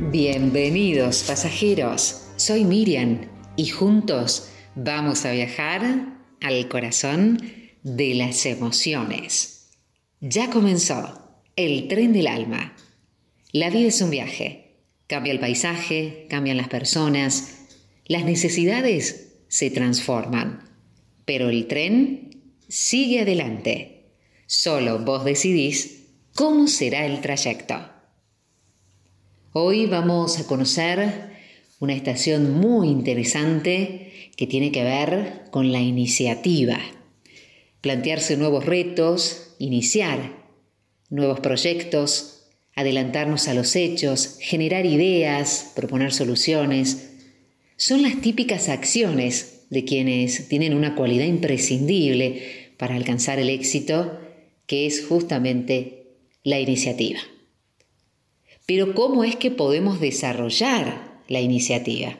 Bienvenidos pasajeros, soy Miriam y juntos vamos a viajar al corazón de las emociones. Ya comenzó el tren del alma. La vida es un viaje. Cambia el paisaje, cambian las personas, las necesidades se transforman, pero el tren sigue adelante. Solo vos decidís cómo será el trayecto. Hoy vamos a conocer una estación muy interesante que tiene que ver con la iniciativa. Plantearse nuevos retos, iniciar nuevos proyectos, adelantarnos a los hechos, generar ideas, proponer soluciones, son las típicas acciones de quienes tienen una cualidad imprescindible para alcanzar el éxito, que es justamente la iniciativa. Pero ¿cómo es que podemos desarrollar la iniciativa?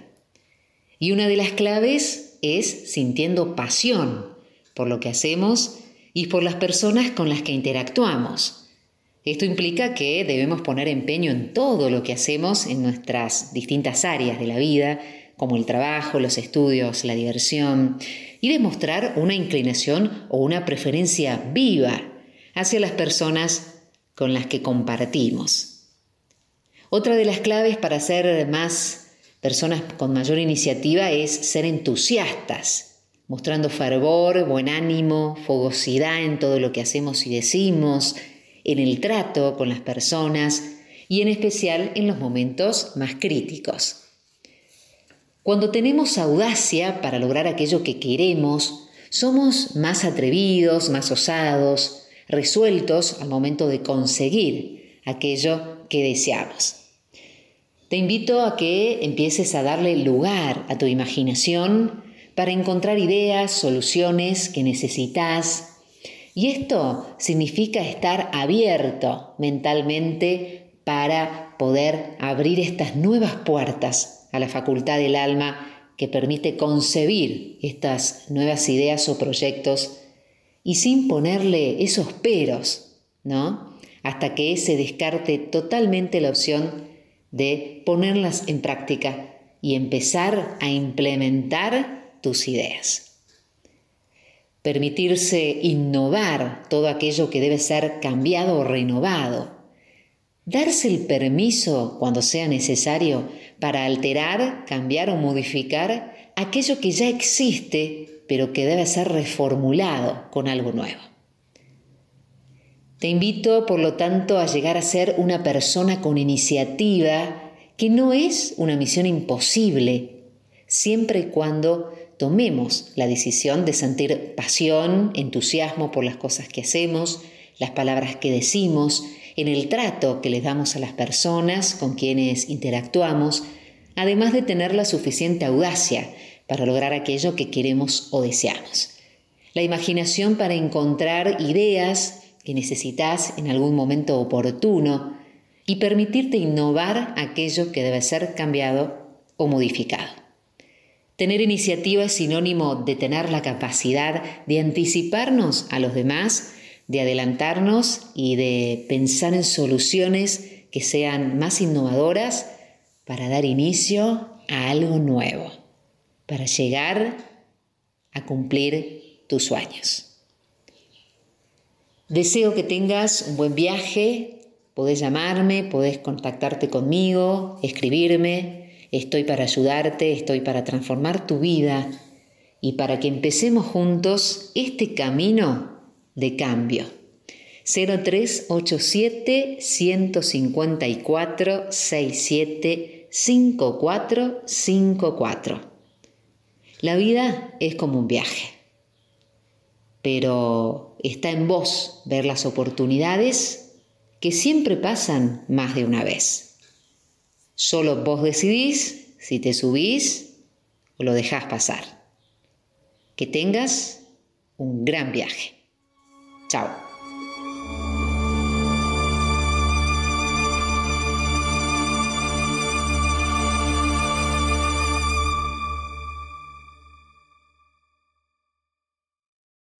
Y una de las claves es sintiendo pasión por lo que hacemos y por las personas con las que interactuamos. Esto implica que debemos poner empeño en todo lo que hacemos en nuestras distintas áreas de la vida, como el trabajo, los estudios, la diversión, y demostrar una inclinación o una preferencia viva hacia las personas con las que compartimos. Otra de las claves para ser más personas con mayor iniciativa es ser entusiastas, mostrando fervor, buen ánimo, fogosidad en todo lo que hacemos y decimos, en el trato con las personas y en especial en los momentos más críticos. Cuando tenemos audacia para lograr aquello que queremos, somos más atrevidos, más osados, resueltos al momento de conseguir aquello que deseamos. Te invito a que empieces a darle lugar a tu imaginación para encontrar ideas, soluciones que necesitas. Y esto significa estar abierto mentalmente para poder abrir estas nuevas puertas a la facultad del alma que permite concebir estas nuevas ideas o proyectos y sin ponerle esos peros, ¿no? Hasta que se descarte totalmente la opción de ponerlas en práctica y empezar a implementar tus ideas. Permitirse innovar todo aquello que debe ser cambiado o renovado. Darse el permiso cuando sea necesario para alterar, cambiar o modificar aquello que ya existe pero que debe ser reformulado con algo nuevo. Te invito, por lo tanto, a llegar a ser una persona con iniciativa, que no es una misión imposible, siempre y cuando tomemos la decisión de sentir pasión, entusiasmo por las cosas que hacemos, las palabras que decimos, en el trato que les damos a las personas con quienes interactuamos, además de tener la suficiente audacia para lograr aquello que queremos o deseamos. La imaginación para encontrar ideas, que necesitas en algún momento oportuno y permitirte innovar aquello que debe ser cambiado o modificado. Tener iniciativa es sinónimo de tener la capacidad de anticiparnos a los demás, de adelantarnos y de pensar en soluciones que sean más innovadoras para dar inicio a algo nuevo, para llegar a cumplir tus sueños. Deseo que tengas un buen viaje, podés llamarme, podés contactarte conmigo, escribirme, estoy para ayudarte, estoy para transformar tu vida y para que empecemos juntos este camino de cambio. 0387 154 67 5454. La vida es como un viaje pero está en vos ver las oportunidades que siempre pasan más de una vez. Solo vos decidís si te subís o lo dejás pasar. Que tengas un gran viaje. Chao.